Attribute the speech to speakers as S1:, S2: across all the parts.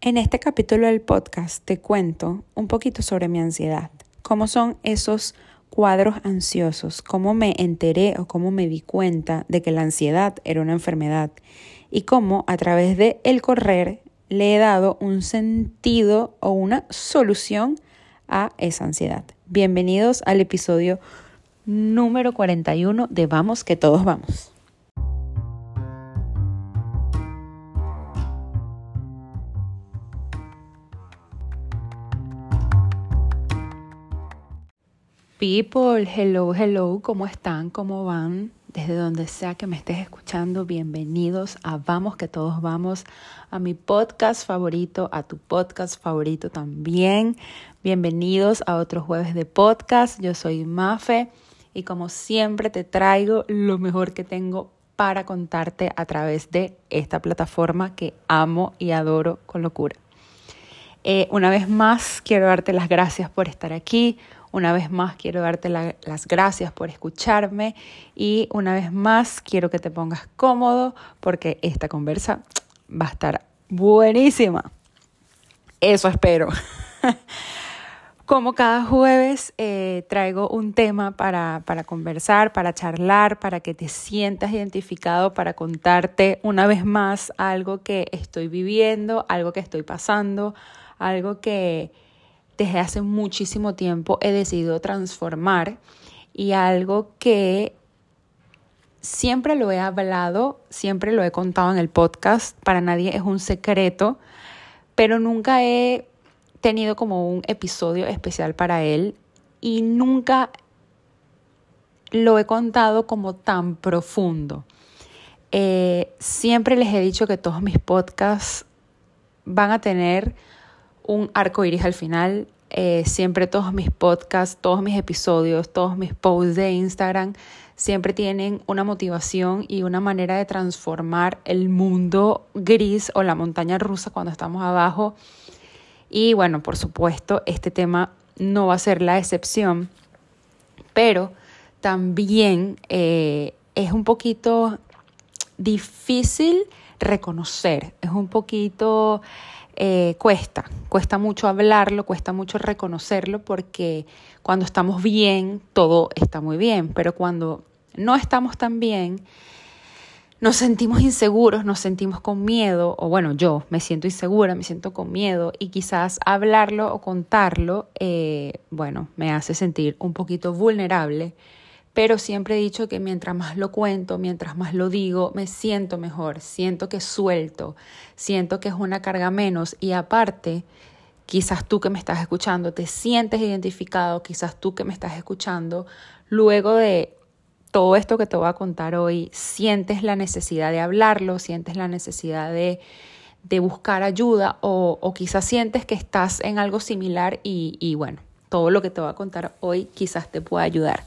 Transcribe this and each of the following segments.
S1: En este capítulo del podcast te cuento un poquito sobre mi ansiedad, cómo son esos cuadros ansiosos, cómo me enteré o cómo me di cuenta de que la ansiedad era una enfermedad y cómo a través de el correr le he dado un sentido o una solución a esa ansiedad. Bienvenidos al episodio número 41 de Vamos que todos vamos. People, hello, hello, ¿cómo están? ¿Cómo van? Desde donde sea que me estés escuchando, bienvenidos a Vamos que todos vamos, a mi podcast favorito, a tu podcast favorito también. Bienvenidos a otro jueves de podcast. Yo soy Mafe y como siempre te traigo lo mejor que tengo para contarte a través de esta plataforma que amo y adoro con locura. Eh, una vez más, quiero darte las gracias por estar aquí. Una vez más quiero darte las gracias por escucharme y una vez más quiero que te pongas cómodo porque esta conversa va a estar buenísima. Eso espero. Como cada jueves eh, traigo un tema para, para conversar, para charlar, para que te sientas identificado, para contarte una vez más algo que estoy viviendo, algo que estoy pasando, algo que, desde hace muchísimo tiempo he decidido transformar y algo que siempre lo he hablado, siempre lo he contado en el podcast, para nadie es un secreto, pero nunca he tenido como un episodio especial para él y nunca lo he contado como tan profundo. Eh, siempre les he dicho que todos mis podcasts van a tener un arco iris al final. Eh, siempre todos mis podcasts, todos mis episodios, todos mis posts de Instagram siempre tienen una motivación y una manera de transformar el mundo gris o la montaña rusa cuando estamos abajo. Y bueno, por supuesto, este tema no va a ser la excepción, pero también eh, es un poquito difícil reconocer, es un poquito eh, cuesta, cuesta mucho hablarlo, cuesta mucho reconocerlo porque cuando estamos bien, todo está muy bien, pero cuando no estamos tan bien, nos sentimos inseguros, nos sentimos con miedo, o bueno, yo me siento insegura, me siento con miedo y quizás hablarlo o contarlo, eh, bueno, me hace sentir un poquito vulnerable pero siempre he dicho que mientras más lo cuento, mientras más lo digo, me siento mejor, siento que suelto, siento que es una carga menos y aparte, quizás tú que me estás escuchando te sientes identificado, quizás tú que me estás escuchando, luego de todo esto que te voy a contar hoy, sientes la necesidad de hablarlo, sientes la necesidad de, de buscar ayuda o, o, quizás sientes que estás en algo similar y, y bueno, todo lo que te voy a contar hoy quizás te pueda ayudar.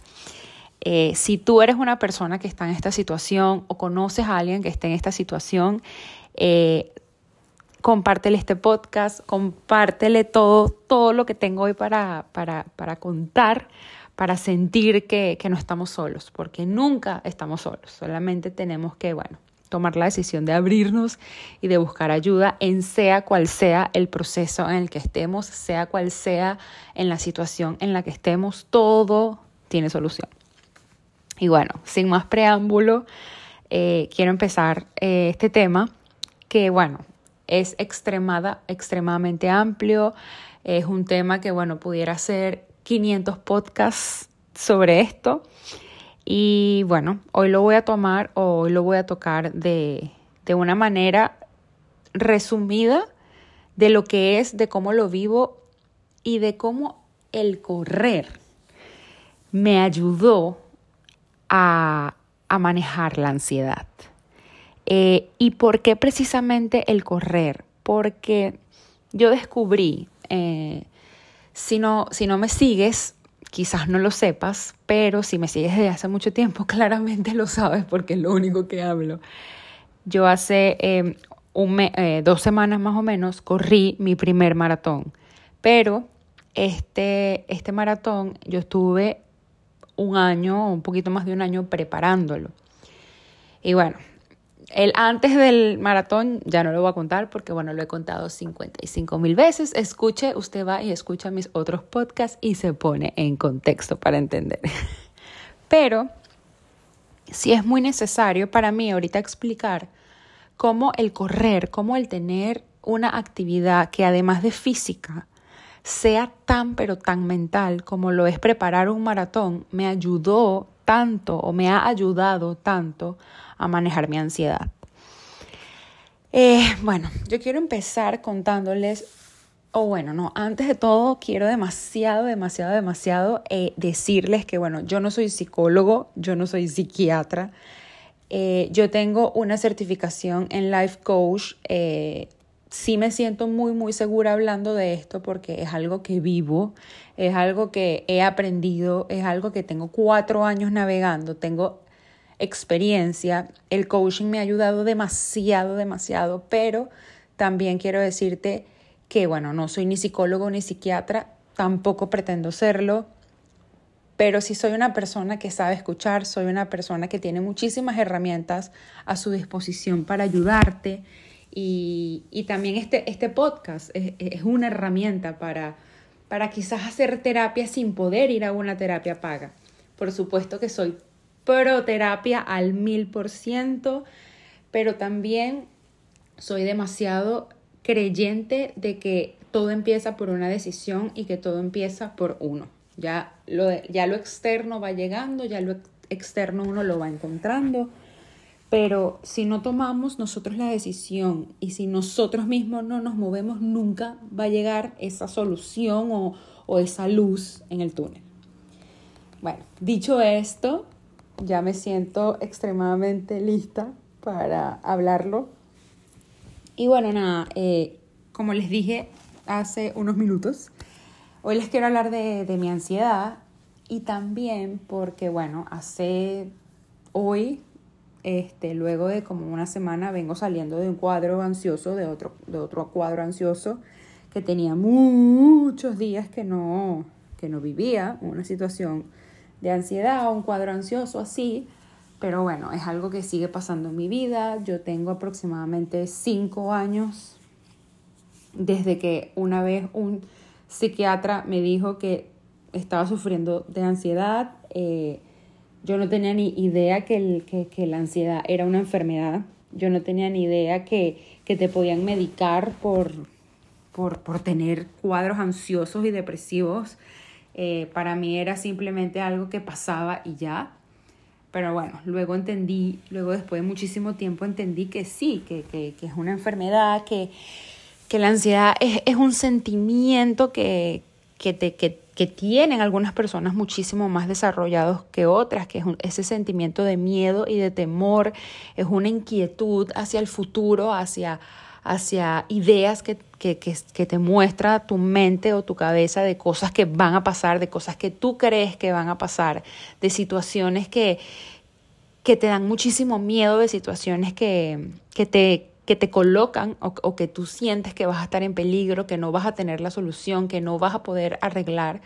S1: Eh, si tú eres una persona que está en esta situación o conoces a alguien que esté en esta situación, eh, compártele este podcast, compártele todo, todo lo que tengo hoy para, para, para contar, para sentir que, que no estamos solos, porque nunca estamos solos, solamente tenemos que, bueno, tomar la decisión de abrirnos y de buscar ayuda en sea cual sea el proceso en el que estemos, sea cual sea en la situación en la que estemos, todo tiene solución. Y bueno, sin más preámbulo, eh, quiero empezar eh, este tema que, bueno, es extremada, extremadamente amplio. Es un tema que, bueno, pudiera ser 500 podcasts sobre esto. Y bueno, hoy lo voy a tomar o hoy lo voy a tocar de, de una manera resumida de lo que es, de cómo lo vivo y de cómo el correr me ayudó a, manejar la ansiedad. Eh, ¿Y por qué precisamente el correr? Porque yo descubrí, eh, si, no, si no me sigues, quizás no lo sepas, pero si me sigues desde hace mucho tiempo, claramente lo sabes porque es lo único que hablo. Yo hace eh, un dos semanas más o menos corrí mi primer maratón, pero este, este maratón yo estuve un año, un poquito más de un año preparándolo. Y bueno, el antes del maratón ya no lo voy a contar porque, bueno, lo he contado 55 mil veces. Escuche, usted va y escucha mis otros podcasts y se pone en contexto para entender. Pero si es muy necesario para mí ahorita explicar cómo el correr, cómo el tener una actividad que además de física sea tan pero tan mental como lo es preparar un maratón, me ayudó tanto o me ha ayudado tanto a manejar mi ansiedad. Eh, bueno, yo quiero empezar contándoles, o bueno, no, antes de todo quiero demasiado, demasiado, demasiado eh, decirles que, bueno, yo no soy psicólogo, yo no soy psiquiatra, eh, yo tengo una certificación en Life Coach. Sí me siento muy, muy segura hablando de esto porque es algo que vivo, es algo que he aprendido, es algo que tengo cuatro años navegando, tengo experiencia. El coaching me ha ayudado demasiado, demasiado, pero también quiero decirte que, bueno, no soy ni psicólogo ni psiquiatra, tampoco pretendo serlo, pero sí soy una persona que sabe escuchar, soy una persona que tiene muchísimas herramientas a su disposición para ayudarte y, también este, este podcast es, es una herramienta para, para quizás hacer terapia sin poder ir a una terapia paga. Por supuesto que soy proterapia al mil por ciento, pero también soy demasiado creyente de que todo empieza por una decisión y que todo empieza por uno. Ya lo, ya lo externo va llegando, ya lo externo uno lo va encontrando, pero si no tomamos nosotros la decisión y si nosotros mismos no nos movemos, nunca va a llegar esa solución o, o esa luz en el túnel. Bueno, dicho esto, ya me siento extremadamente lista para hablarlo. Y bueno, nada, eh, como les dije hace unos minutos, hoy les quiero hablar de, de mi ansiedad y también porque, bueno, hace hoy, este, luego de como una semana, vengo saliendo de un cuadro ansioso, de otro, de otro cuadro ansioso que tenía muchos días que no, que no vivía, una situación de ansiedad, un cuadro ansioso así, pero bueno, es algo que sigue pasando en mi vida. Yo tengo aproximadamente cinco años desde que una vez un psiquiatra me dijo que estaba sufriendo de ansiedad. Eh, yo no tenía ni idea que, que, la ansiedad era una enfermedad. Yo no tenía ni idea que, que te podían medicar por, por, por tener cuadros ansiosos y depresivos. Eh, para mí era simplemente algo que pasaba y ya. Pero bueno, luego entendí, luego después de muchísimo tiempo entendí que sí, que, que, que es una enfermedad, que, que la ansiedad es, es un sentimiento que, que, te, que, que, tienen algunas personas muchísimo más desarrollados que otras, que es ese sentimiento de miedo y de temor, es una inquietud hacia el futuro, hacia, hacia ideas que, que, que, te muestra tu mente o tu cabeza de cosas que van a pasar, de cosas que tú crees que van a pasar, de situaciones que, que te dan muchísimo miedo, de situaciones que, que, te, que te colocan o, que tú sientes que vas a estar en peligro, que no vas a tener la solución, que no vas a poder arreglar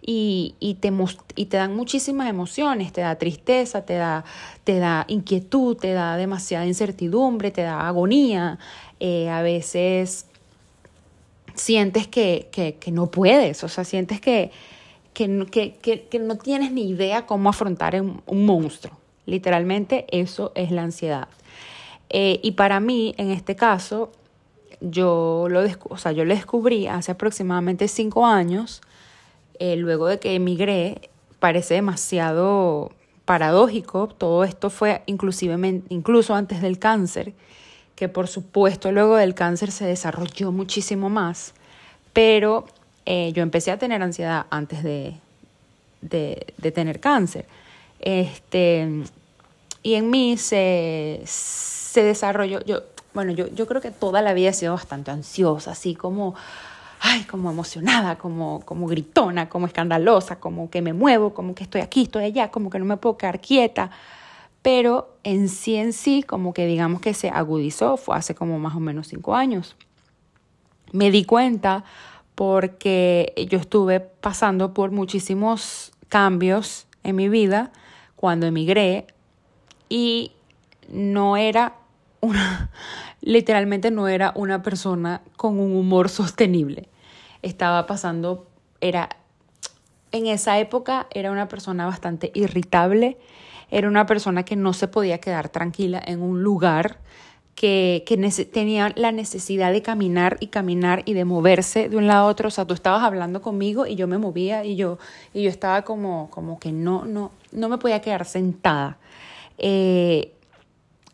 S1: y, y, te, y te dan muchísimas emociones, te da tristeza, te da, te da inquietud, te da demasiada incertidumbre, te da agonía, eh, a veces sientes que, que, que, no puedes, o sea, sientes que, que, no tienes ni idea cómo afrontar un monstruo. Literalmente eso es la ansiedad. Eh, y para mí, en este caso, yo lo, o sea, yo lo descubrí hace aproximadamente cinco años eh, luego de que emigré, parece demasiado paradójico. Todo esto fue inclusive, incluso antes del cáncer, que por supuesto luego del cáncer se desarrolló muchísimo más, pero eh, yo empecé a tener ansiedad antes de, de, tener cáncer. Este, y en mí se desarrolló, yo, bueno, yo, yo creo que toda la vida he sido bastante ansiosa, así como ay, como emocionada, como, como gritona, como escandalosa, como que me muevo, como que estoy aquí, estoy allá, como que no me puedo quedar quieta. Pero en sí, en sí, como que digamos que se agudizó, fue hace como más o menos cinco años. Me di cuenta porque yo estuve pasando por muchísimos cambios en mi vida cuando emigré y no era una, literalmente no era una persona con un humor sostenible. Estaba pasando, era, en esa época era una persona bastante irritable, era una persona que no se podía quedar tranquila en un lugar, que, que tenía la necesidad de caminar y caminar y de moverse de un lado a otro. O sea, tú estabas hablando conmigo y yo me movía y yo, y yo estaba como, como que no, no, no me podía quedar sentada. Eh,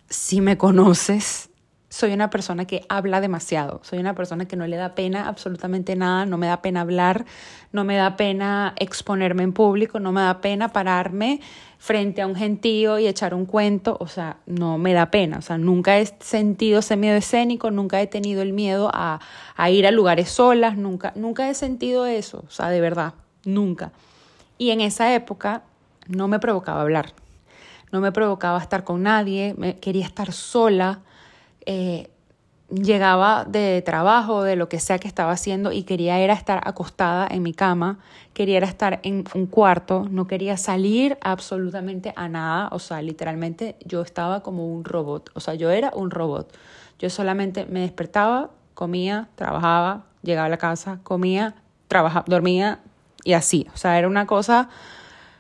S1: si me conoces, soy una persona que habla demasiado, soy una persona que no le da pena absolutamente nada, no me da pena hablar, no me da pena exponerme en público, no me da pena pararme frente a un gentío y echar un cuento, o sea, no me da pena, o sea, nunca he sentido ese miedo escénico, nunca he tenido el miedo a, a ir a lugares solas, nunca, nunca he sentido eso, o sea, de verdad, nunca. Y en esa época no me provocaba hablar, no me provocaba estar con nadie, me, quería estar sola, eh, llegaba de trabajo, de lo que sea que estaba haciendo y quería era estar acostada en mi cama, quería era estar en un cuarto, no quería salir absolutamente a nada, o sea, literalmente yo estaba como un robot, o sea, yo era un robot. Yo solamente me despertaba, comía, trabajaba, llegaba a la casa, comía, trabajaba, dormía y así, o sea, era una cosa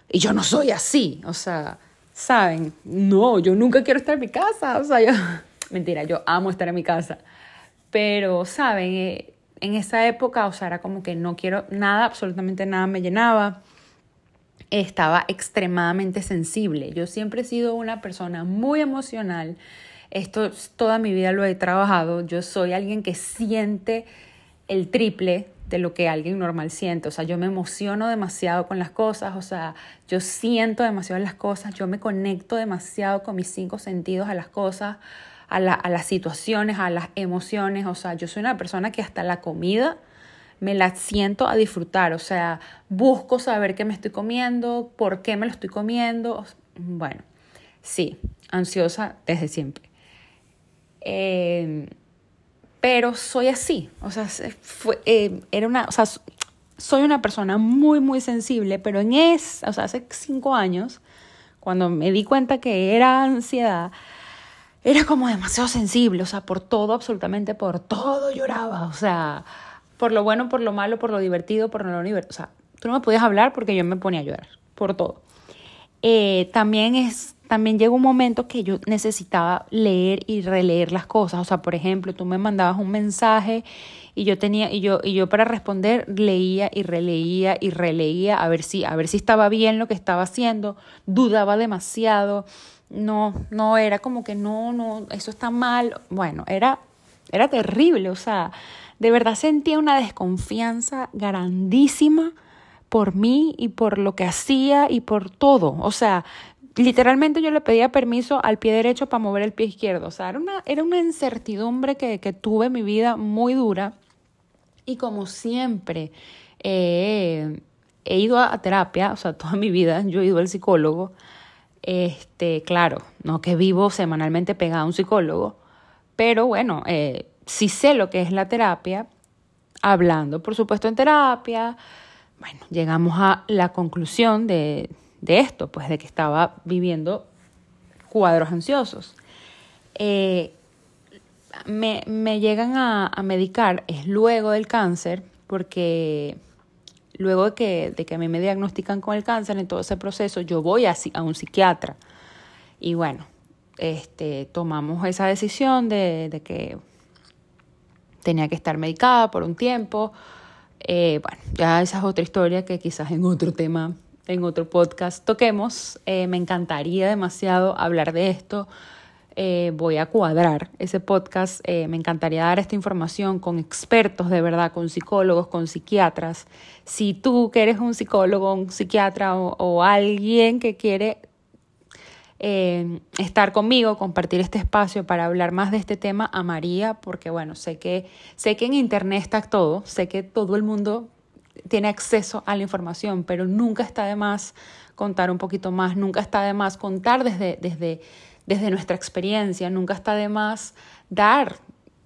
S1: y yo no soy así, o sea, ¿saben? No, yo nunca quiero estar en mi casa, o sea, yo Mentira, yo amo estar en mi casa. Pero, ¿saben? Eh, en esa época, o sea, era como que no quiero nada, absolutamente nada me llenaba. Estaba extremadamente sensible. Yo siempre he sido una persona muy emocional. Esto toda mi vida lo he trabajado. Yo soy alguien que siente el triple de lo que alguien normal siente. O sea, yo me emociono demasiado con las cosas, o sea, yo siento demasiado las cosas, yo me conecto demasiado con mis cinco sentidos a las cosas a, las situaciones, a las emociones. O sea, yo soy una persona que hasta la comida me la siento a disfrutar. O sea, busco saber qué me estoy comiendo, por qué me lo estoy comiendo. Bueno, sí, ansiosa desde siempre. Em, pero soy así. O sea, fue, eh, era una, o sea, soy una persona muy, muy sensible, pero en es, o sea, hace cinco años, cuando me di cuenta que era ansiedad, era como demasiado sensible, o sea, por todo, absolutamente por todo lloraba, o sea, por lo bueno, por lo malo, por lo divertido, por lo divertido, o sea, tú no me podías hablar porque yo me ponía a llorar, por todo. Eh, también es, también llegó un momento que yo necesitaba leer y releer las cosas, o sea, por ejemplo, tú me mandabas un mensaje y yo tenía y yo y yo para responder leía y releía y releía a ver si a ver si estaba bien lo que estaba haciendo, dudaba demasiado no, no, era como que no, no, eso está mal. Bueno, era, era terrible, o sea, de verdad sentía una desconfianza grandísima por mí y por lo que hacía y por todo. O sea, literalmente yo le pedía permiso al pie derecho para mover el pie izquierdo. O sea, era una, era una incertidumbre que, que tuve en mi vida muy dura. Y como siempre he ido a terapia, o sea, toda mi vida yo he ido al psicólogo, este, claro, no que vivo semanalmente pegado a un psicólogo, pero bueno, eh, sí sé lo que es la terapia, hablando, por supuesto, en terapia, bueno, llegamos a la conclusión de, de esto, pues de que estaba viviendo cuadros ansiosos. Eh, me, me, llegan a, medicar, es luego del cáncer, porque luego de que, de que a mí me diagnostican con el cáncer, en todo ese proceso, yo voy a, a un psiquiatra. Y bueno, este, tomamos esa decisión de, de que tenía que estar medicada por un tiempo. Eh, bueno, ya esa es otra historia que quizás en otro tema, en otro podcast toquemos. Eh, me encantaría demasiado hablar de esto. Eh, voy a cuadrar ese podcast. Eh, me encantaría dar esta información con expertos de verdad, con psicólogos, con psiquiatras. Si tú que eres un psicólogo, un psiquiatra o, alguien que quiere estar conmigo, compartir este espacio para hablar más de este tema, amaría, porque bueno, sé que, sé que en internet está todo, sé que todo el mundo tiene acceso a la información, pero nunca está de más contar un poquito más, nunca está de más contar desde, desde desde nuestra experiencia. Nunca está de más dar,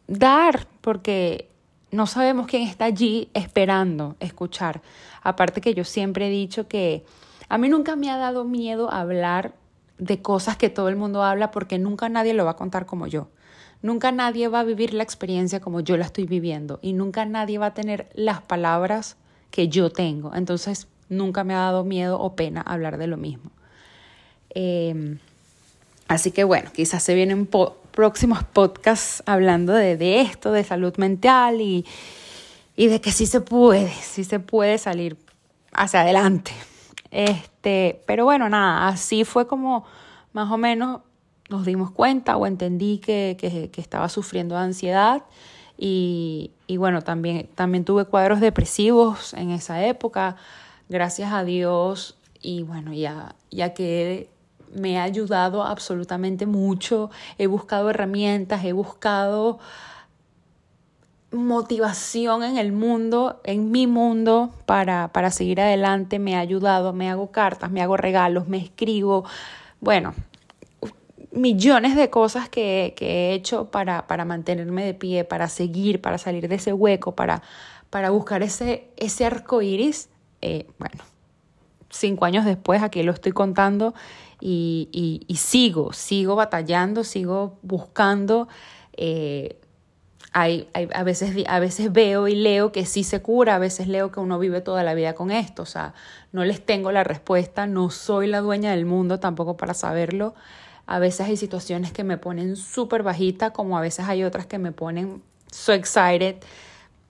S1: dar, porque no sabemos quién está allí esperando escuchar. Aparte que yo siempre he dicho que a mí nunca me ha dado miedo hablar de cosas que todo el mundo habla porque nunca nadie lo va a contar como yo. nunca nadie va a vivir la experiencia como yo la estoy viviendo y nunca nadie va a tener las palabras que yo tengo. Entonces, nunca me ha dado miedo o pena hablar de lo mismo. Em, así que bueno, quizás se vienen próximos podcasts hablando de, de, esto, de salud mental y, y de que sí se puede, sí se puede salir hacia adelante. Este, pero bueno, nada, así fue como más o menos nos dimos cuenta o entendí que, que, estaba sufriendo de ansiedad y, y, bueno, también, también tuve cuadros depresivos en esa época, gracias a Dios y bueno, ya, ya que me ha ayudado absolutamente mucho, he buscado herramientas, he buscado motivación en el mundo, en mi mundo, para, para seguir adelante, me ha ayudado, me hago cartas, me hago regalos, me escribo, bueno, millones de cosas que, he hecho para, para, mantenerme de pie, para seguir, para salir de ese hueco, para, para buscar ese, ese arco iris. Eh, bueno, cinco años después aquí lo estoy contando y, y, sigo, sigo batallando, sigo buscando. Eh, hay, hay, a, veces, a veces veo y leo que sí se cura, a veces leo que uno vive toda la vida con esto, o sea, no les tengo la respuesta, no soy la dueña del mundo tampoco para saberlo. A veces hay situaciones que me ponen súper bajita, como a veces hay otras que me ponen so excited.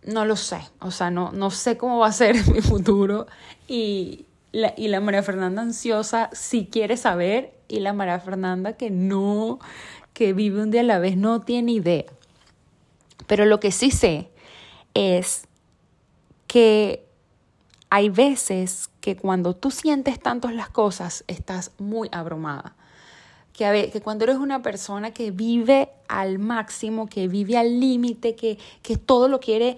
S1: No lo sé, o sea, no, no sé cómo va a ser mi futuro y, la, y la María Fernanda ansiosa sí quiere saber y la María Fernanda que no, que vive un día a la vez, no tiene idea. Pero lo que sí sé es que hay veces que cuando tú sientes tanto las cosas, estás muy abrumada. Que, que cuando eres una persona que vive al máximo, que vive al límite, que, que todo lo quiere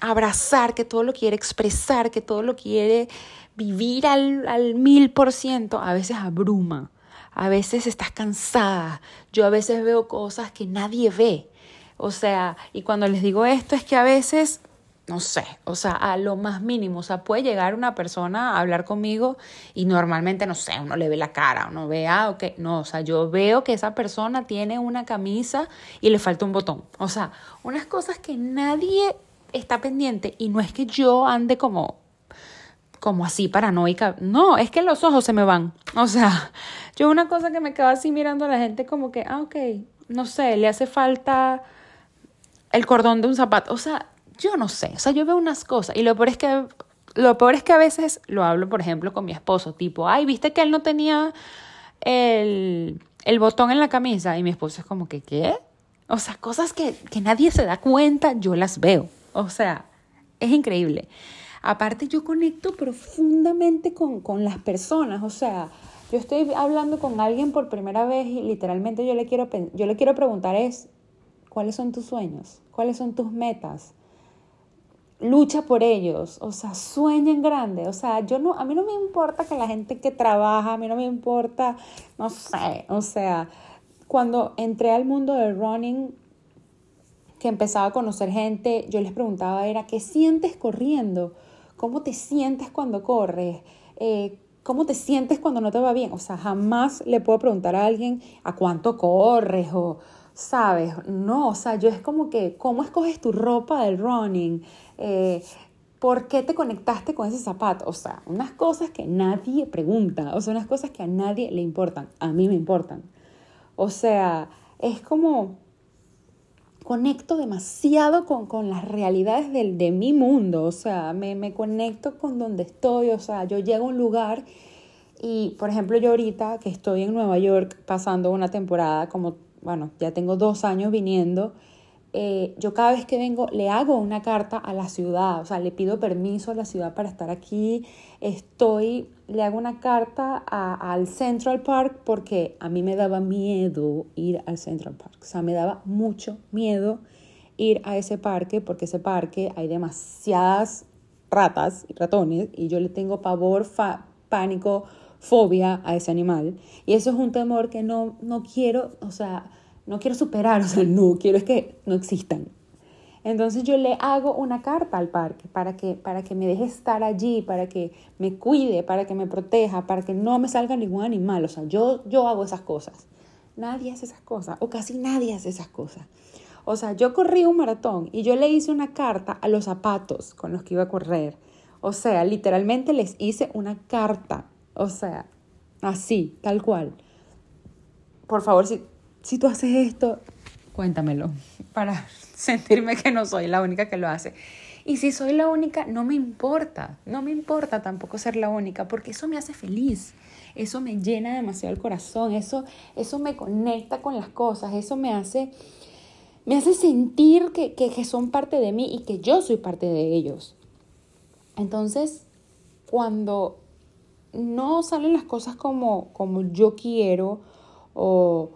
S1: abrazar, que todo lo quiere expresar, que todo lo quiere vivir al mil por ciento, a veces abruma, a veces estás cansada. Yo a veces veo cosas que nadie ve o sea, y cuando les digo esto es que a veces, no sé, o sea, a lo más mínimo, o sea, puede llegar una persona a hablar conmigo y normalmente, no sé, uno le ve la cara, uno ve, ah, ok, no, o sea, yo veo que esa persona tiene una camisa y le falta un botón. O sea, unas cosas que nadie está pendiente y no es que yo ande como como así paranoica. No, es que los ojos se me van. O sea, yo una cosa que me quedo así mirando a la gente como que, ah, ok, no sé, le hace falta el cordón de un zapato. O sea, yo no sé. O sea, yo veo unas cosas y lo peor es que, lo peor es que a veces lo hablo, por ejemplo, con mi esposo, tipo, ay, viste que él no tenía el, el botón en la camisa y mi esposo es como que, ¿qué? O sea, cosas que, que nadie se da cuenta, yo las veo. O sea, es increíble. Aparte, yo conecto profundamente con, con las personas. O sea, yo estoy hablando con alguien por primera vez y literalmente yo le quiero, yo le quiero preguntar es, ¿Cuáles son tus sueños? ¿Cuáles son tus metas? Lucha por ellos, o sea, sueña en grande, o sea, yo no, a mí no me importa que la gente que trabaja, a mí no me importa, no sé, o sea, cuando entré al mundo del running, que empezaba a conocer gente, yo les preguntaba era, ¿qué sientes corriendo? ¿Cómo te sientes cuando corres? Eh, ¿Cómo te sientes cuando no te va bien? O sea, jamás le puedo preguntar a alguien a cuánto corres o, ¿sabes? No, o sea, yo es como que, ¿cómo escoges tu ropa del running? Eh, ¿Por qué te conectaste con ese zapato? O sea, unas cosas que nadie pregunta, o sea, unas cosas que a nadie le importan, a mí me importan. O sea, es como conecto demasiado con, con las realidades del, de mi mundo, o sea, me, me conecto con donde estoy, o sea, yo llego a un lugar y, por ejemplo, yo ahorita que estoy en Nueva York pasando una temporada como bueno, ya tengo dos años viniendo, eh, yo cada vez que vengo le hago una carta a la ciudad, o sea, le pido permiso a la ciudad para estar aquí, estoy, le hago una carta al Central Park porque a mí me daba miedo ir al Central Park, o sea, me daba mucho miedo ir a ese parque porque ese parque hay demasiadas ratas y ratones y yo le tengo pavor, pánico, fobia a ese animal. Y eso es un temor que no, no quiero, o sea, no quiero superar, o sea, no quiero es que no existan. Entonces yo le hago una carta al parque para que, para que me deje estar allí, para que me cuide, para que me proteja, para que no me salga ningún animal. O sea, yo, yo hago esas cosas. nadie hace esas cosas, o casi nadie hace esas cosas. O sea, yo corrí un maratón y yo le hice una carta a los zapatos con los que iba a correr. O sea, literalmente les hice una carta. O sea, así, tal cual. Por favor, si, si tú haces esto, cuéntamelo para sentirme que no soy la única que lo hace. Y si soy la única, no me importa, no me importa tampoco ser la única, porque eso me hace feliz, eso me llena demasiado el corazón, eso, eso me conecta con las cosas, eso me hace, me hace sentir que, que, son parte de mí y que yo soy parte de ellos. Entonces, cuando no salen las cosas como, como yo quiero o,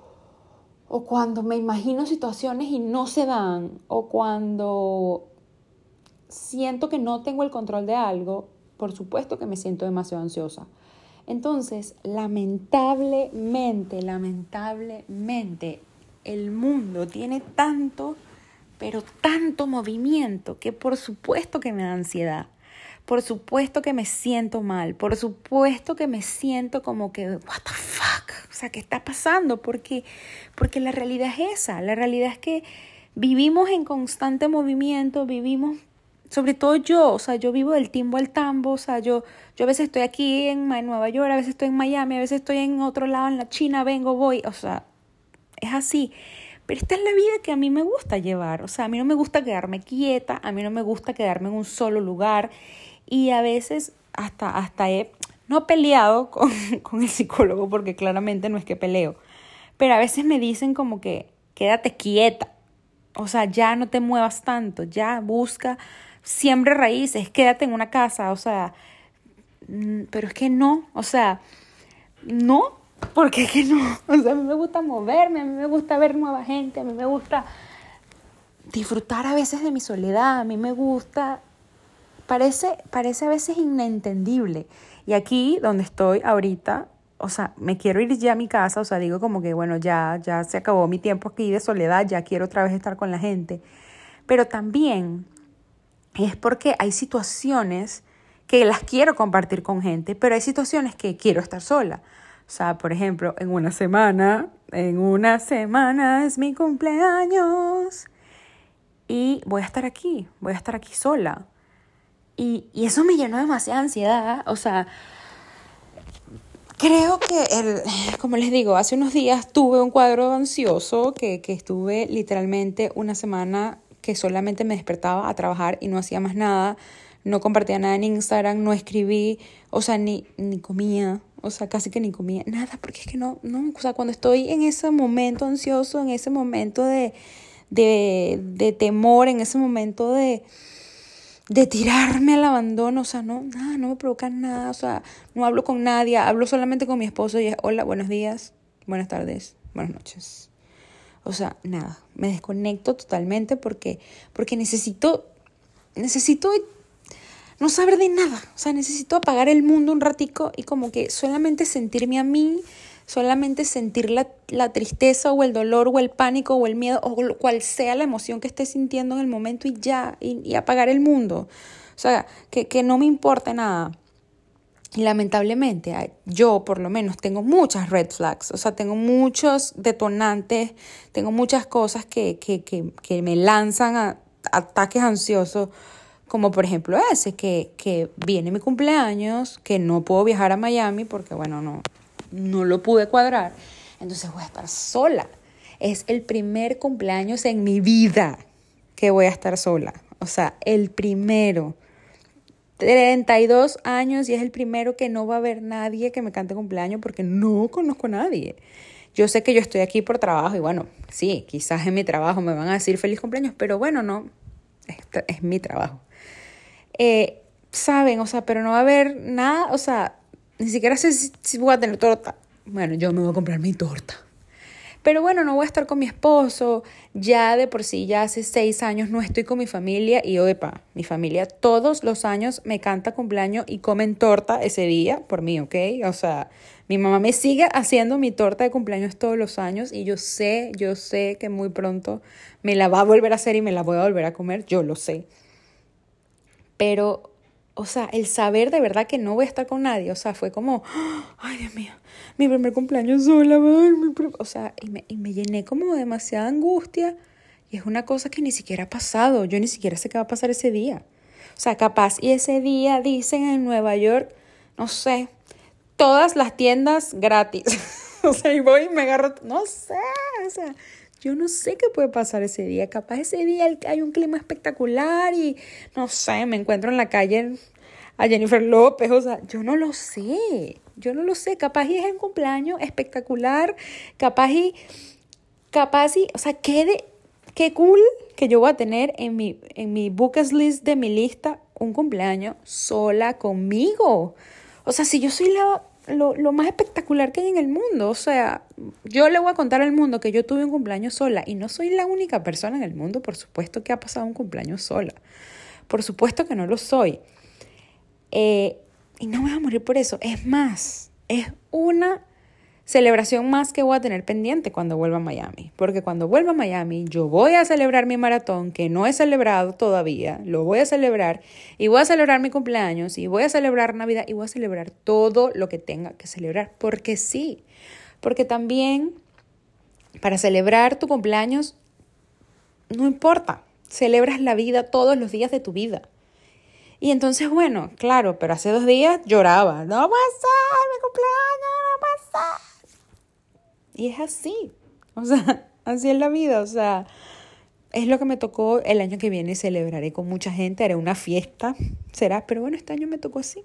S1: o cuando me imagino situaciones y no se dan, o cuando siento que no tengo el control de algo, por supuesto que me siento demasiado ansiosa. Entonces, lamentablemente, lamentablemente, el mundo tiene tanto, pero tanto movimiento que por supuesto que me da ansiedad. Por supuesto que me siento mal, por supuesto que me siento como que, what the fuck, o sea, ¿qué está pasando? Porque, porque la realidad es esa, la realidad es que vivimos en constante movimiento, vivimos sobre todo yo, o sea, yo vivo del timbo al tambo, o sea, yo, yo a veces estoy aquí en Nueva York, a veces estoy en Miami, a veces estoy en otro lado, en la China, vengo, voy, o sea, es así. Pero esta es la vida que a mí me gusta llevar, o sea, a mí no me gusta quedarme quieta, a mí no me gusta quedarme en un solo lugar y a veces hasta, hasta he, no peleado con, con el psicólogo porque claramente no es que peleo, pero a veces me dicen como que quédate quieta, o sea, ya no te muevas tanto, ya busca siembre raíces, quédate en una casa, o sea, mm, pero es que no, o sea, no, porque es que no, o sea, a mí me gusta moverme, a mí me gusta ver nueva gente, a mí me gusta disfrutar a veces de mi soledad, a mí me gusta, parece, parece a veces inentendible. Y aquí donde estoy ahorita, o sea, me quiero ir ya a mi casa, o sea, digo como que, bueno, ya, ya se acabó mi tiempo aquí de soledad, ya quiero otra vez estar con la gente. Pero también es porque hay situaciones que las quiero compartir con gente, pero hay situaciones que quiero estar sola. O sea, por ejemplo, en una semana, en una semana es mi cumpleaños y voy a estar aquí, voy a estar aquí sola. Y, y eso me llenó demasiada ansiedad. O sea, creo que, el, como les digo, hace unos días tuve un cuadro ansioso que, que estuve literalmente una semana que solamente me despertaba a trabajar y no hacía más nada, no compartía nada en Instagram, no escribí, o sea, ni, ni comía, o sea, casi que ni comía, nada, porque es que no, no, o sea, cuando estoy en ese momento ansioso, en ese momento de, de, de temor, en ese momento de, de tirarme al abandono, o sea, no, nada, no me provoca nada, o sea, no hablo con nadie, hablo solamente con mi esposo y es, hola, buenos días, buenas tardes, buenas noches. O sea, nada, me desconecto totalmente porque, porque necesito, necesito no saber de nada. O sea, necesito apagar el mundo un ratico y como que solamente sentirme a mí, solamente sentir la, la, tristeza o el dolor o el pánico o el miedo o cual sea la emoción que esté sintiendo en el momento y ya, y, apagar el mundo. O sea, que, que no me importe nada. Y lamentablemente yo por lo menos tengo muchas red flags, o sea, tengo muchos detonantes, tengo muchas cosas que, que, que, que me lanzan a ataques ansiosos, como por ejemplo ese, que, que viene mi cumpleaños, que no puedo viajar a Miami porque, bueno, no, no lo pude cuadrar, entonces voy a estar sola. Es el primer cumpleaños en mi vida que voy a estar sola, o sea, el primero. 32 años y es el primero que no va a haber nadie que me cante cumpleaños porque no conozco a nadie. Yo sé que yo estoy aquí por trabajo y bueno, sí, quizás en mi trabajo me van a decir feliz cumpleaños, pero bueno, no, este es mi trabajo. Eh, Saben, o sea, pero no va a haber nada, o sea, ni siquiera sé si voy a tener torta. Bueno, yo me voy a comprar mi torta. Pero bueno, no voy a estar con mi esposo, ya de por sí, ya hace seis años no estoy con mi familia y oepa, mi familia todos los años me canta cumpleaños y comen torta ese día por mí, ¿ok? O sea, mi mamá me sigue haciendo mi torta de cumpleaños todos los años y yo sé, yo sé que muy pronto me la va a volver a hacer y me la voy a volver a comer, yo lo sé. Pero o sea, el saber de verdad que no voy a estar con nadie, o sea, fue como, ay Dios mío, mi primer cumpleaños sola, o sea, y me, y me llené como de demasiada angustia y es una cosa que ni siquiera ha pasado, yo ni siquiera sé qué va a pasar ese día. O sea, capaz, y ese día dicen en Nueva York, no sé, todas las tiendas gratis. o sea, y voy y me agarro, no sé, o sea, yo no sé qué puede pasar ese día. Capaz ese día hay un clima espectacular y no sé, me encuentro en la calle a Jennifer López, o sea, yo no lo sé, yo no lo sé. Capaz y es un cumpleaños espectacular, capaz y, capaz y, o sea, qué, de, qué cool que yo voy a tener en mi, en mi bucket list de mi lista un cumpleaños sola conmigo. O sea, si yo soy la lo, lo, más espectacular que hay en el mundo. O sea, yo le voy a contar al mundo que yo tuve un cumpleaños sola y no soy la única persona en el mundo, por supuesto, que ha pasado un cumpleaños sola. Por supuesto que no lo soy. Eh, y no me voy a morir por eso. Es más, es una celebración más que voy a tener pendiente cuando vuelva a Miami. Porque cuando vuelva a Miami, yo voy a celebrar mi maratón, que no he celebrado todavía, lo voy a celebrar, y voy a celebrar mi cumpleaños, y voy a celebrar Navidad, y voy a celebrar todo lo que tenga que celebrar. Porque sí, porque también para celebrar tu cumpleaños, no importa, celebras la vida todos los días de tu vida. Y entonces, bueno, claro, pero hace dos días lloraba. No pasa, mi cumpleaños, no pasa. Y es así. O sea, así es la vida. O sea, es lo que me tocó el año que viene. Celebraré con mucha gente, haré una fiesta. Será, pero bueno, este año me tocó así.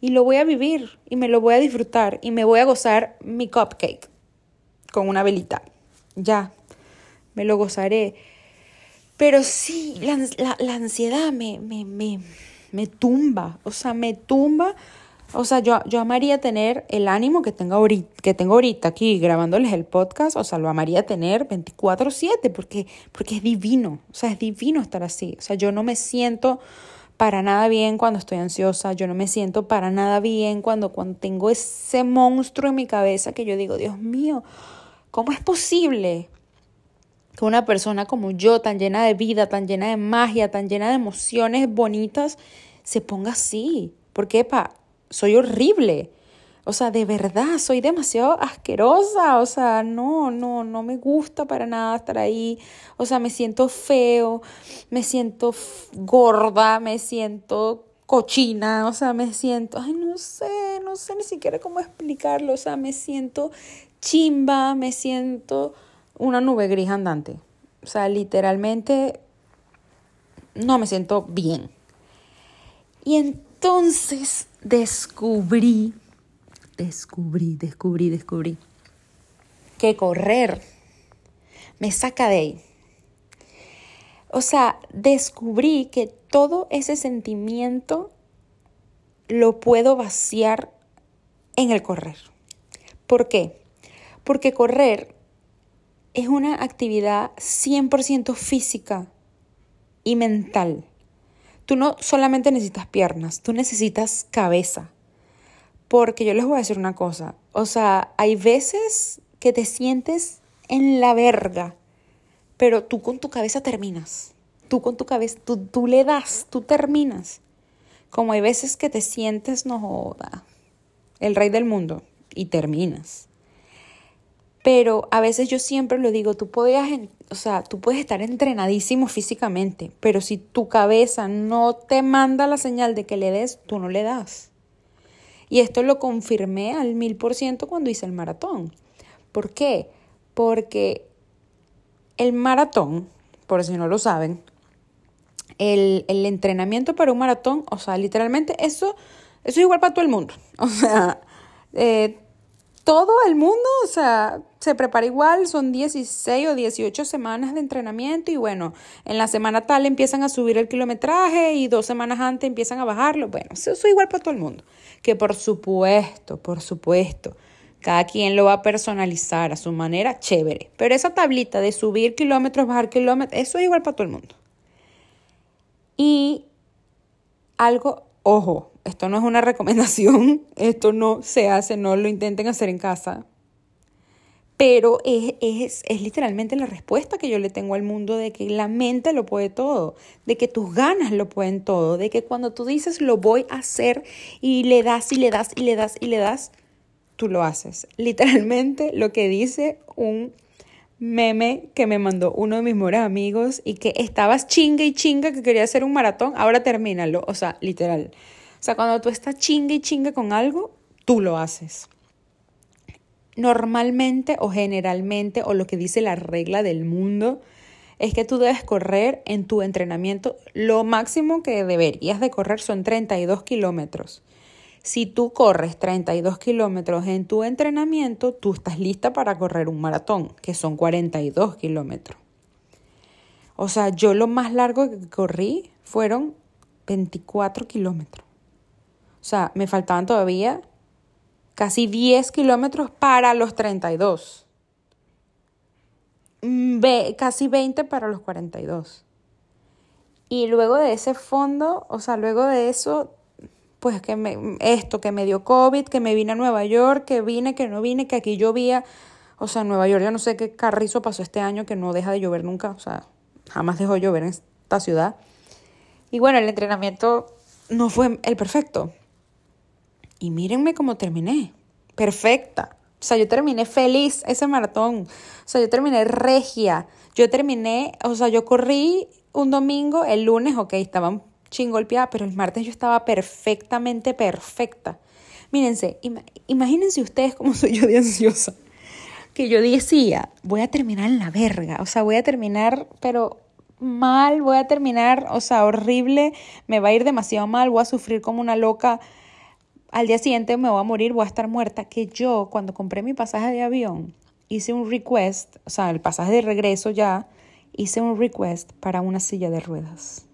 S1: Y lo voy a vivir y me lo voy a disfrutar y me voy a gozar mi cupcake con una velita. Ya, me lo gozaré. Pero sí, la, la, la ansiedad me, me, me, me tumba. O sea, me tumba o sea, yo, yo amaría tener el ánimo que tengo, ahorita, que tengo ahorita aquí grabándoles el podcast, o sea, lo amaría tener 24/7 porque, porque es divino, o sea, es divino estar así. O sea, yo no me siento para nada bien cuando estoy ansiosa, yo no me siento para nada bien cuando, cuando tengo ese monstruo en mi cabeza que yo digo, Dios mío, ¿cómo es posible que una persona como yo, tan llena de vida, tan llena de magia, tan llena de emociones bonitas, se ponga así? Porque, pa, soy horrible. O sea, de verdad, soy demasiado asquerosa. O sea, no, no, no me gusta para nada estar ahí. O sea, me siento feo, me siento gorda, me siento cochina, o sea, me siento, ay, no sé, no sé ni siquiera cómo explicarlo. O sea, me siento chimba, me siento una nube gris andante. O sea, literalmente no me siento bien. Y entonces descubrí, descubrí, descubrí, descubrí que correr me saca de ahí. O sea, descubrí que todo ese sentimiento lo puedo vaciar en el correr. ¿Por qué? Porque correr es una actividad 100% física y mental. Tú no solamente necesitas piernas, tú necesitas cabeza. Porque yo les voy a decir una cosa, o sea, hay veces que te sientes en la verga, pero tú con tu cabeza terminas. Tú con tu cabeza, tú, tú le das, tú terminas. Como hay veces que te sientes, no joda, el rey del mundo y terminas. Pero a veces yo siempre lo digo, tú podías, o sea, tú puedes estar entrenadísimo físicamente, pero si tu cabeza no te manda la señal de que le des, tú no le das. Y esto lo confirmé al mil por ciento cuando hice el maratón. ¿Por qué? Porque el maratón, por si no lo saben, el, el entrenamiento para un maratón, o sea, literalmente eso, eso es igual para todo el mundo. O sea, eh, todo el mundo, o sea, se prepara igual, son 16 o 18 semanas de entrenamiento y bueno, en la semana tal empiezan a subir el kilometraje y dos semanas antes empiezan a bajarlo. Bueno, eso es igual para todo el mundo. Que por supuesto, por supuesto, cada quien lo va a personalizar a su manera, chévere. Pero esa tablita de subir kilómetros, bajar kilómetros, eso es igual para todo el mundo. Y algo, ojo, esto no es una recomendación, esto no se hace, no lo intenten hacer en casa. pero es, es, es, literalmente la respuesta que yo le tengo al mundo de que la mente lo puede todo, de que tus ganas lo pueden todo, de que cuando tú dices lo voy a hacer y le das y le das y le das y le das, tú lo haces. Literalmente lo que dice un meme que me mandó uno de mis mejores amigos y que estabas chinga y chinga que quería hacer un maratón, ahora termínalo. O sea, literal. O sea, cuando tú estás chinga y chinga con algo, tú lo haces. Normalmente o generalmente, o lo que dice la regla del mundo, es que tú debes correr en tu entrenamiento. Lo máximo que deberías de correr son 32 kilómetros. Si tú corres 32 kilómetros en tu entrenamiento, tú estás lista para correr un maratón, que son 42 kilómetros. O sea, yo lo más largo que corrí fueron 24 kilómetros. O sea, me faltaban todavía casi 10 kilómetros para los 32. Mm, casi 20 para los 42. Y luego de ese fondo, o sea, luego de eso, pues que me, esto, que me dio COVID, que me vine a Nueva York, que vine, que no vine, que aquí llovía. O sea, Nueva York, yo no sé qué carrizo pasó este año que no deja de llover nunca. O sea, jamás dejó de llover en esta ciudad. Y bueno, el entrenamiento no fue el perfecto. Y mírenme cómo terminé. Perfecta. O sea, yo terminé feliz ese maratón. O sea, yo terminé regia. Yo terminé, o sea, yo corrí un domingo, el lunes, ok, estaban chingolpeada, pero el martes yo estaba perfectamente perfecta. Mírense, imagínense ustedes cómo soy yo de ansiosa. Que yo decía, voy a terminar en la verga, o sea, voy a terminar, pero mal, voy a terminar, o sea, horrible, me va a ir demasiado mal, voy a sufrir como una loca. Al día siguiente me voy a morir, voy a estar muerta. Que yo, cuando compré mi pasaje de avión, hice un request, o sea, el pasaje de regreso ya, hice un request para una silla de ruedas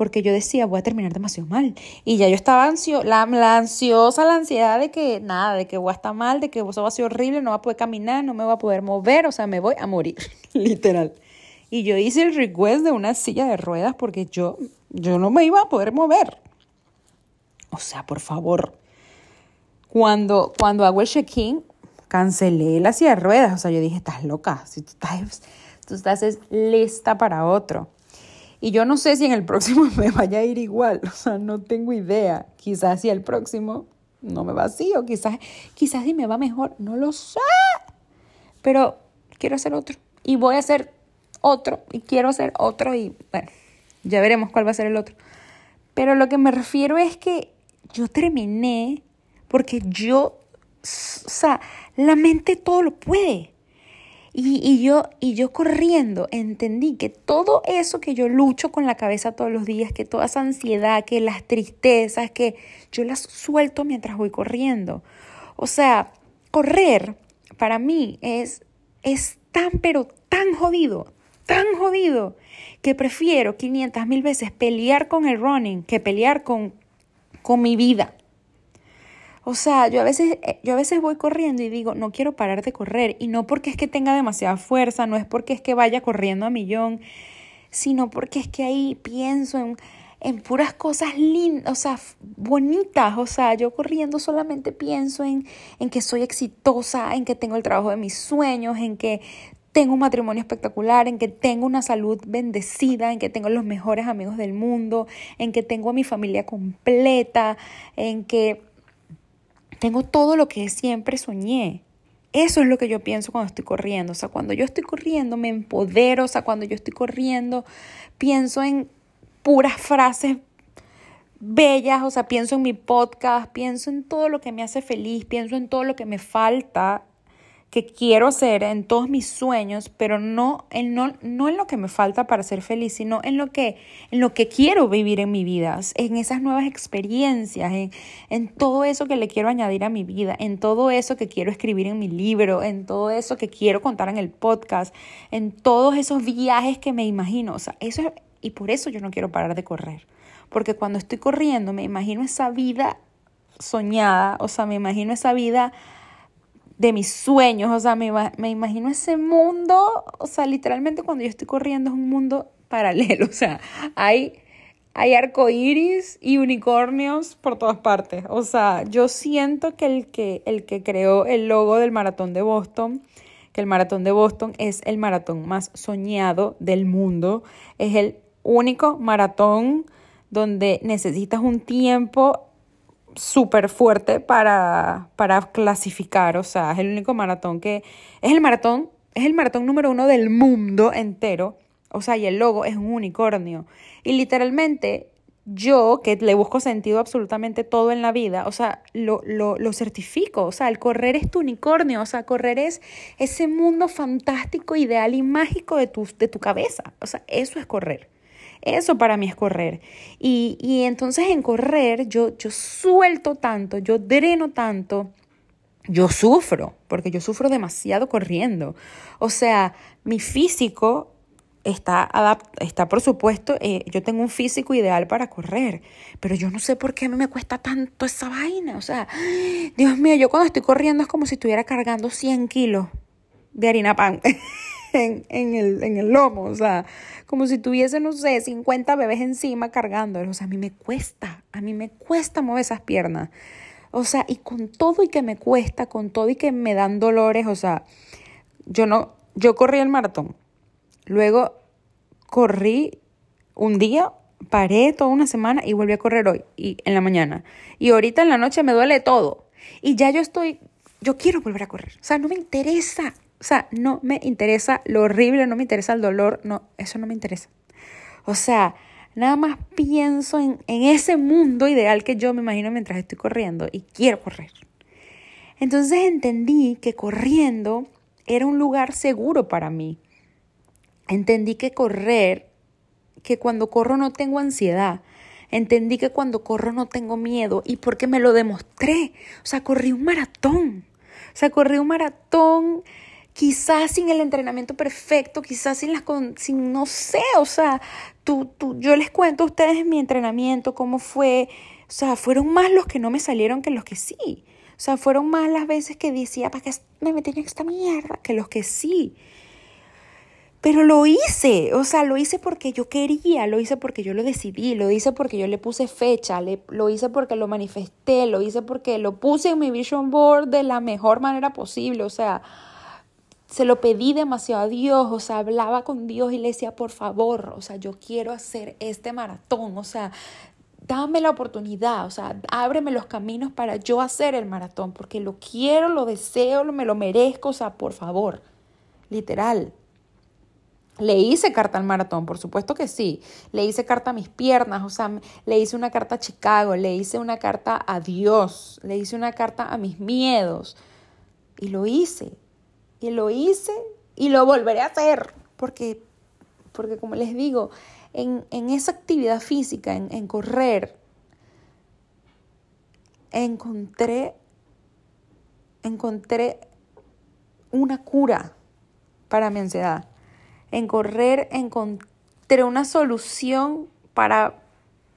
S1: porque yo decía, voy a terminar demasiado mal. Y ya yo estaba ansio la, ansiosa, la ansiedad de que nada, de que voy a estar mal, de que eso va a ser horrible, no voy a poder caminar, no me voy a poder mover, o sea, me voy a morir, literal. Y yo hice el request de una silla de ruedas porque yo, yo no me iba a poder mover. O sea, por favor. Cuando, cuando hago el check-in, cancelé la silla de ruedas. O sea, yo dije, estás loca. Si tú estás, tú estás lista para otro. Y yo no sé si en el próximo me vaya a ir igual, o sea, no tengo idea. Quizás si el próximo no me va así, o quizás, quizás si me va mejor, no lo sé. Pero quiero hacer otro. Y voy a hacer otro, y quiero hacer otro, y bueno, ya veremos cuál va a ser el otro. Pero lo que me refiero es que yo terminé porque yo, o sea, la mente todo lo puede. Y, yo, y yo corriendo entendí que todo eso que yo lucho con la cabeza todos los días, que toda esa ansiedad, que las tristezas, que yo las suelto mientras voy corriendo. O sea, correr para mí es, es tan, pero tan jodido, tan jodido, que prefiero 500 mil veces pelear con el running que pelear con, con mi vida. O sea, yo a veces, eh, yo a veces voy corriendo y digo, no quiero parar de correr. Y no porque es que tenga demasiada fuerza, no es porque es que vaya corriendo a millón, sino porque es que ahí pienso en, en puras cosas lindas, o sea, bonitas. O sea, yo corriendo solamente pienso en, en que soy exitosa, en que tengo el trabajo de mis sueños, en que tengo un matrimonio espectacular, en que tengo una salud bendecida, en que tengo los mejores amigos del mundo, en que tengo a mi familia completa, en que tengo todo lo que siempre soñé. Eso es lo que yo pienso cuando estoy corriendo. O sea, cuando yo estoy corriendo me empodero. O sea, cuando yo estoy corriendo pienso en puras frases bellas. O sea, pienso en mi podcast, pienso en todo lo que me hace feliz, pienso en todo lo que me falta que quiero hacer en todos mis sueños, pero no en, no, no en lo que me falta para ser feliz, sino en lo que, en lo que quiero vivir en mi vida, en esas nuevas experiencias, en, en todo eso que le quiero añadir a mi vida, en todo eso que quiero escribir en mi libro, en todo eso que quiero contar en el podcast, en todos esos viajes que me imagino. O sea, eso y por eso yo no quiero parar de correr. Porque cuando estoy corriendo me imagino esa vida soñada, o sea, me imagino esa vida de mis sueños, o sea, me, me imagino ese mundo, o sea, literalmente cuando yo estoy corriendo es un mundo paralelo, o sea, hay, hay arcoíris y unicornios por todas partes, o sea, yo siento que el, que el que creó el logo del maratón de Boston, que el maratón de Boston es el maratón más soñado del mundo. Es el único maratón donde necesitas un tiempo súper fuerte para, para clasificar. O sea, es el único maratón que. Es el maratón, es el maratón número uno del mundo entero. O sea, y el logo es un unicornio. Y literalmente, yo, que le busco sentido absolutamente todo en la vida, o sea, lo, lo, lo certifico. O sea, el correr es tu unicornio. O sea, correr es ese mundo fantástico, ideal y mágico de tu, de tu cabeza. O sea, eso es correr. Eso para mí es correr. Y, y entonces en correr yo, yo suelto tanto, yo dreno tanto, yo sufro, porque yo sufro demasiado corriendo. O sea, mi físico está, está por supuesto, eh, yo tengo un físico ideal para correr, pero yo no sé por qué a mí me cuesta tanto esa vaina. O sea, Dios mío, yo cuando estoy corriendo es como si estuviera cargando 100 kilos de harina pan. en, el, en el lomo, o sea, como si tuviese, no sé, 50 bebés encima cargándolos. O sea, a mí me cuesta, a mí me cuesta mover esas piernas. O sea, y con todo y que me cuesta, con todo y que me dan dolores, o sea, yo no, yo corrí el maratón. Luego corrí un día, paré toda una semana y volví a correr hoy y en la mañana. Y ahorita en la noche me duele todo. Y ya yo estoy, yo quiero volver a correr. O sea, no me interesa o sea, no me interesa lo horrible, no me interesa el dolor, no, eso no me interesa. O sea, nada más pienso en, en ese mundo ideal que yo me imagino mientras estoy corriendo y quiero correr. Entonces entendí que corriendo era un lugar seguro para mí. Entendí que correr, que cuando corro no tengo ansiedad. Entendí que cuando corro no tengo miedo y porque me lo demostré. O sea, corrí un maratón. O sea, corrí un maratón quizás sin el entrenamiento perfecto, quizás sin las, sin, no sé, o sea, tú, tú, yo les cuento a ustedes mi entrenamiento, cómo fue, o sea, fueron más los que no me salieron que los que sí. O sea, fueron más las veces que decía, ¿para qué me metí en esta mierda? Que los que sí. Pero lo hice, o sea, lo hice porque yo quería, lo hice porque yo lo decidí, lo hice porque yo le puse fecha, lo hice porque lo manifesté, lo hice porque lo puse en mi vision board de la mejor manera posible, o sea, se lo pedí demasiado a Dios, o sea, hablaba con Dios y le decía, por favor, o sea, yo quiero hacer este maratón, o sea, dame la oportunidad, o sea, ábreme los caminos para yo hacer el maratón, porque lo quiero, lo deseo, me lo merezco, o sea, por favor, literal. Le hice carta al maratón, por supuesto que sí. Le hice carta a mis piernas, o sea, le hice una carta a Chicago, le hice una carta a Dios, le hice una carta a mis miedos. Y lo hice. Y lo hice y lo volveré a hacer, porque, porque como les digo, en, esa actividad física, en, en correr, encontré, encontré una cura para mi ansiedad. En correr encontré una solución para,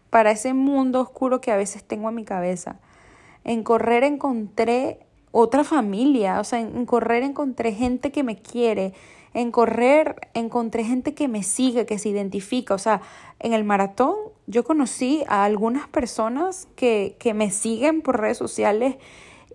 S1: para ese mundo oscuro que a veces tengo en mi cabeza. En correr encontré otra familia, o sea, en, correr encontré gente que me quiere, en correr encontré gente que me sigue, que se identifica, o sea, en el maratón yo conocí a algunas personas que, que me siguen por redes sociales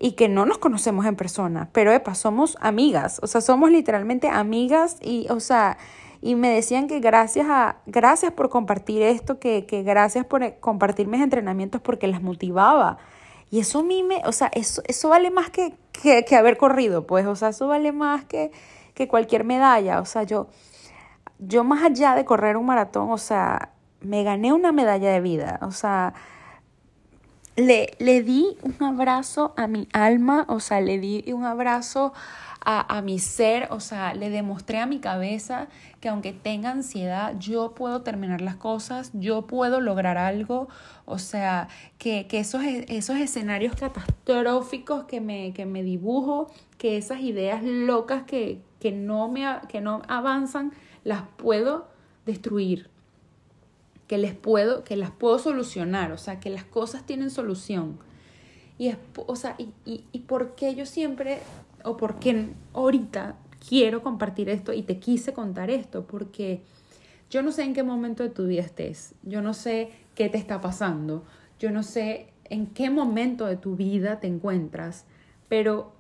S1: y que no nos conocemos en persona, pero epa, somos amigas, o sea, somos literalmente amigas y, o sea, y me decían que gracias a, gracias por compartir esto, que, que gracias por compartir mis entrenamientos porque las motivaba y eso a mí me, o sea, eso, eso vale más que, que, haber corrido, pues, o sea, eso vale más que, que cualquier medalla. O sea, yo, yo más allá de correr un maratón, o sea, me gané una medalla de vida. O sea, le, le di un abrazo a mi alma, o sea, le di un abrazo a, mi ser, o sea, le demostré a mi cabeza que aunque tenga ansiedad, yo puedo terminar las cosas, yo puedo lograr algo, o sea, que, esos, esos escenarios catastróficos que me, que me dibujo, que esas ideas locas que, que, no me, que no avanzan, las puedo destruir. Que les puedo, que las puedo solucionar, o sea, que las cosas tienen solución. Y, es, o sea, y, y, y por qué yo siempre o por qué ahorita quiero compartir esto y te quise contar esto, porque yo no sé en qué momento de tu vida estés, yo no sé qué te está pasando, yo no sé en qué momento de tu vida te encuentras, pero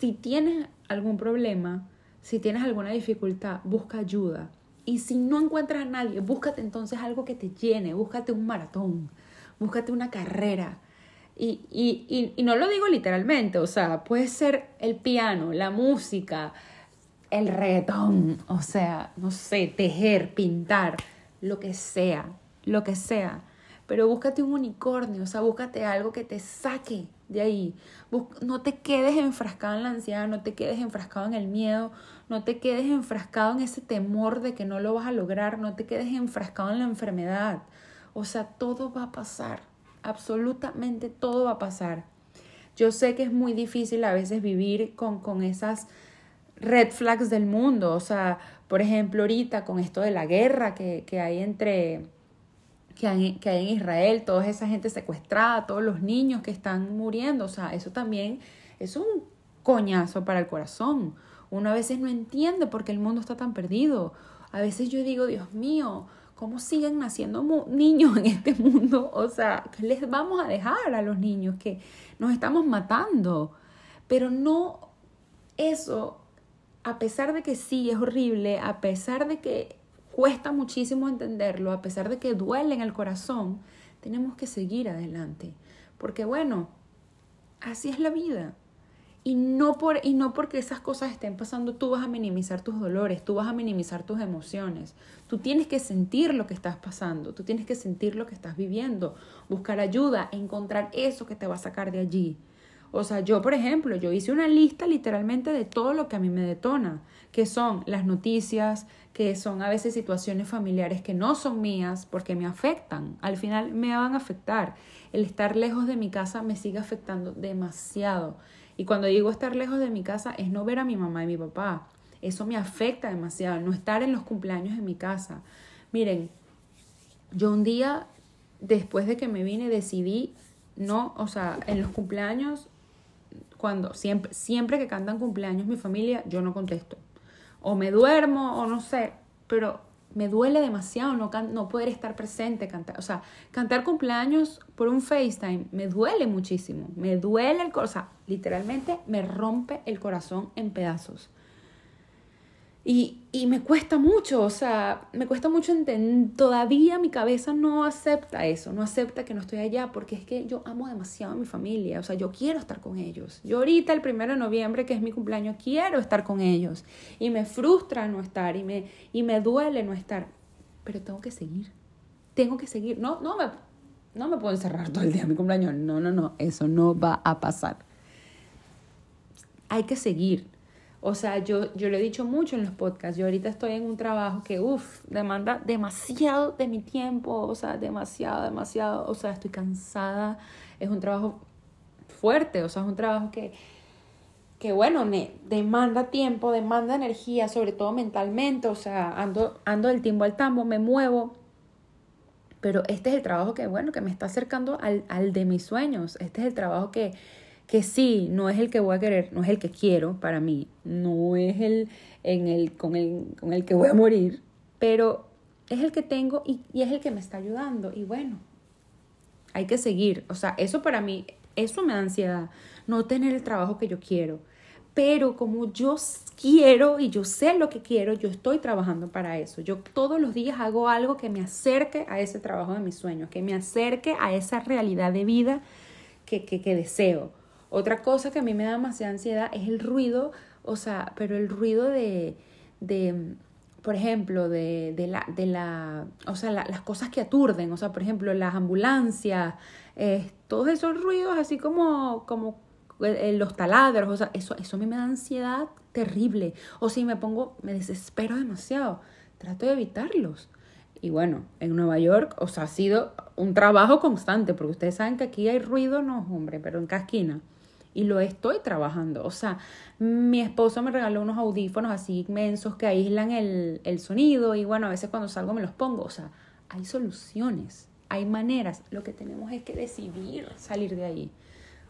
S1: si tienes algún problema, Si tienes alguna dificultad, busca ayuda. Y si no encuentras a nadie, búscate entonces algo que te llene, búscate un maratón, búscate una carrera. Y, y, y, no lo digo literalmente, o sea, puede ser el piano, la música, el reggaetón, o sea, no sé, tejer, pintar, lo que sea, lo que sea. Pero búscate un unicornio, o sea, búscate algo que te saque de ahí. No te quedes enfrascado en la ansiedad, no te quedes enfrascado en el miedo, no te quedes enfrascado en ese temor de que no lo vas a lograr, no te quedes enfrascado en la enfermedad. O sea, todo va a pasar, absolutamente todo va a pasar. Yo sé que es muy difícil a veces vivir con, con esas red flags del mundo, o sea, por ejemplo, ahorita con esto de la guerra que, que hay entre que hay, que hay en Israel, toda esa gente secuestrada, todos los niños que están muriendo, o sea, eso también es un coñazo para el corazón. Uno a veces no entiende por qué el mundo está tan perdido. A veces yo digo, Dios mío, ¿cómo siguen naciendo niños en este mundo? O sea, ¿qué les vamos a dejar a los niños que nos estamos matando? Pero no eso, a pesar de que sí es horrible, a pesar de que cuesta muchísimo entenderlo, a pesar de que duele en el corazón, tenemos que seguir adelante. Porque bueno, así es la vida. Y no, por, y no porque esas cosas estén pasando, tú vas a minimizar tus dolores, tú vas a minimizar tus emociones. Tú tienes que sentir lo que estás pasando, tú tienes que sentir lo que estás viviendo, buscar ayuda, encontrar eso que te va a sacar de allí. O sea, yo, por ejemplo, yo hice una lista literalmente de todo lo que a mí me detona, que son las noticias, que son a veces situaciones familiares que no son mías porque me afectan, al final me van a afectar. El estar lejos de mi casa me sigue afectando demasiado. Y cuando digo estar lejos de mi casa es no ver a mi mamá y mi papá. Eso me afecta demasiado, no estar en los cumpleaños en mi casa. Miren, yo un día después de que me vine decidí no, o sea, en los cumpleaños cuando siempre siempre que cantan cumpleaños mi familia, yo no contesto o me duermo o no sé, pero me duele demasiado no, no poder estar presente, cantar, o sea, cantar cumpleaños por un FaceTime me duele muchísimo, me duele el corazón, o sea, literalmente me rompe el corazón en pedazos. Y, y me cuesta mucho, o sea, me cuesta mucho entender, todavía mi cabeza no acepta eso, no acepta que no estoy allá, porque es que yo amo demasiado a mi familia, o sea, yo quiero estar con ellos. Yo ahorita, el primero de noviembre, que es mi cumpleaños, quiero estar con ellos. Y me frustra no estar, y me, y me duele no estar, pero tengo que seguir, tengo que seguir. No, no me, no me puedo encerrar todo el día mi cumpleaños, no, no, no, eso no va a pasar. Hay que seguir, o sea, yo, yo lo he dicho mucho en los podcasts, yo ahorita estoy en un trabajo que, uff, demanda demasiado de mi tiempo, o sea, demasiado, demasiado, o sea, estoy cansada, es un trabajo fuerte, o sea, es un trabajo que, que bueno, me demanda tiempo, demanda energía, sobre todo mentalmente, o sea, ando, ando del tiempo al tambo, me muevo, pero este es el trabajo que, bueno, que me está acercando al, al de mis sueños, este es el trabajo que que sí, no es el que voy a querer, no es el que quiero para mí, no es el, en el, con, el, con el que voy a morir, pero es el que tengo y, y es el que me está ayudando. Y bueno, hay que seguir. O sea, eso para mí, eso me da ansiedad, no tener el trabajo que yo quiero. Pero como yo quiero y yo sé lo que quiero, yo estoy trabajando para eso. Yo todos los días hago algo que me acerque a ese trabajo de mis sueños, que me acerque a esa realidad de vida que, que, que deseo. Otra cosa que a mí me da demasiada ansiedad es el ruido, o sea, pero el ruido de, de por ejemplo, de, de, la, de la, o sea, las cosas que aturden, o sea, por ejemplo, las ambulancias, eh, todos esos ruidos así como, como eh, los taladros, o sea, eso, eso a mí me da ansiedad terrible. O si me pongo, me desespero demasiado, trato de evitarlos. Y bueno, en Nueva York, o sea, ha sido un trabajo constante, porque ustedes saben que aquí hay ruido, no, hombre, pero en casquina y lo estoy trabajando. O sea, mi esposo me regaló unos audífonos así inmensos que aíslan el, el sonido y bueno, a veces cuando salgo me los pongo. O sea, hay soluciones, hay maneras. Lo que tenemos es que decidir salir de ahí.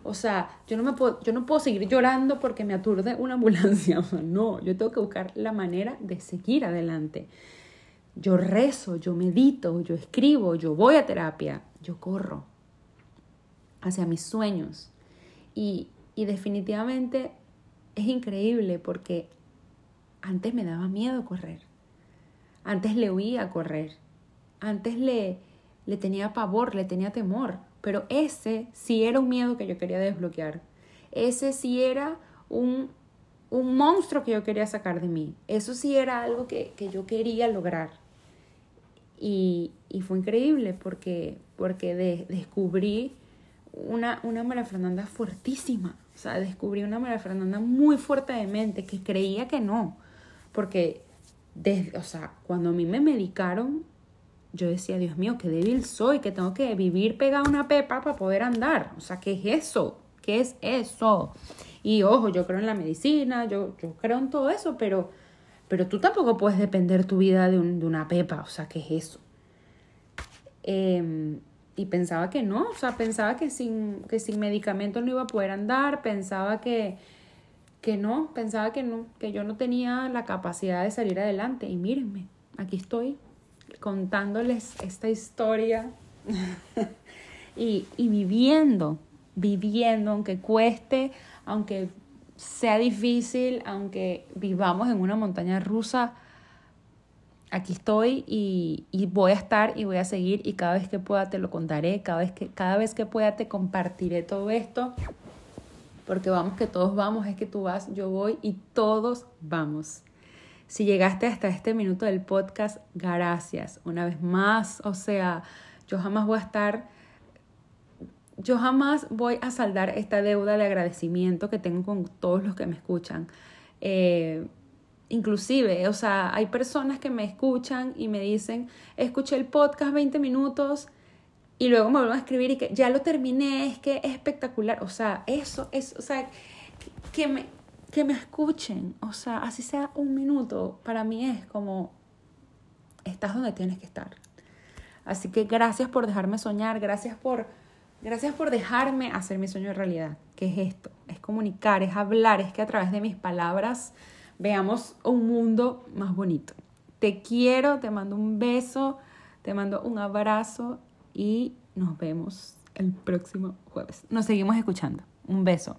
S1: O sea, yo no, me puedo, yo no puedo seguir llorando porque me aturde una ambulancia. no, yo tengo que buscar la manera de seguir adelante. Yo rezo, yo medito, yo escribo, yo voy a terapia, yo corro hacia mis sueños. Y, y definitivamente es increíble porque antes me daba miedo correr. Antes le huía correr. Antes le, le tenía pavor, le tenía temor. Pero ese sí era un miedo que yo quería desbloquear. Ese sí era un, un monstruo que yo quería sacar de mí. Eso sí era algo que, que yo quería lograr. Y, y, fue increíble porque, porque descubrí una, una María Fernanda fuertísima. O sea, descubrí una María Fernanda muy fuerte de mente que creía que no. Porque, desde, o sea, cuando a mí me medicaron, yo decía, Dios mío, qué débil soy, que tengo que vivir pegada a una pepa para poder andar. O sea, ¿qué es eso? ¿Qué es eso? Y ojo, yo creo en la medicina, yo, yo creo en todo eso, pero, pero tú tampoco puedes depender tu vida de, de una pepa. O sea, ¿qué es eso? Eh, y pensaba que no, o sea, pensaba que sin, que sin medicamentos no iba a poder andar, pensaba que, que no, pensaba que no, que yo no tenía la capacidad de salir adelante. Y mírenme, aquí estoy contándoles esta historia y, y viviendo, viviendo, aunque cueste, aunque sea difícil, aunque vivamos en una montaña rusa, aquí estoy y, voy a estar y voy a seguir y cada vez que pueda te lo contaré, cada vez que, cada vez que pueda te compartiré todo esto, porque vamos que todos vamos, es que tú vas, yo voy y todos vamos. Si llegaste hasta este minuto del podcast, gracias. Una vez más, o sea, yo jamás voy a estar, yo jamás voy a saldar esta deuda de agradecimiento que tengo con todos los que me escuchan. Eh, Inclusive, o sea, hay personas que me escuchan y me dicen, escuché el podcast 20 minutos y luego me vuelven a escribir y que ya lo terminé, es que es espectacular. O sea, eso es, o sea, que me, que me escuchen, o sea, así sea un minuto, para mí es como, estás donde tienes que estar. Así que gracias por dejarme soñar, gracias por, gracias por dejarme hacer mi sueño de realidad. ¿Qué es esto? Es comunicar, es hablar, es que a través de mis palabras veamos un mundo más bonito. Te quiero, te mando un beso, te mando un abrazo y nos vemos el próximo jueves. Nos seguimos escuchando. Un beso.